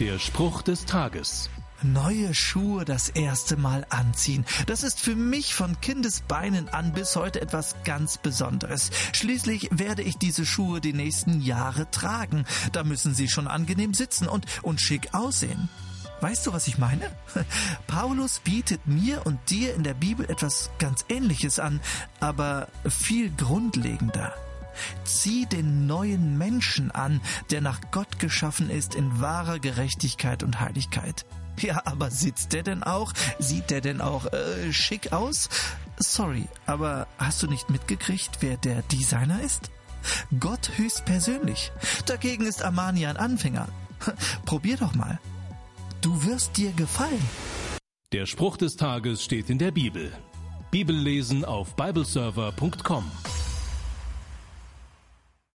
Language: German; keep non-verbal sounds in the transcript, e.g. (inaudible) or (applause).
Der Spruch des Tages. Neue Schuhe das erste Mal anziehen. Das ist für mich von Kindesbeinen an bis heute etwas ganz Besonderes. Schließlich werde ich diese Schuhe die nächsten Jahre tragen. Da müssen sie schon angenehm sitzen und, und schick aussehen. Weißt du, was ich meine? (laughs) Paulus bietet mir und dir in der Bibel etwas ganz Ähnliches an, aber viel grundlegender. Zieh den neuen Menschen an, der nach Gott geschaffen ist in wahrer Gerechtigkeit und Heiligkeit. Ja, aber sitzt der denn auch? Sieht der denn auch äh, schick aus? Sorry, aber hast du nicht mitgekriegt, wer der Designer ist? Gott höchstpersönlich. Dagegen ist Armani ein Anfänger. (laughs) Probier doch mal. Du wirst dir gefallen. Der Spruch des Tages steht in der Bibel. Bibellesen auf bibleserver.com.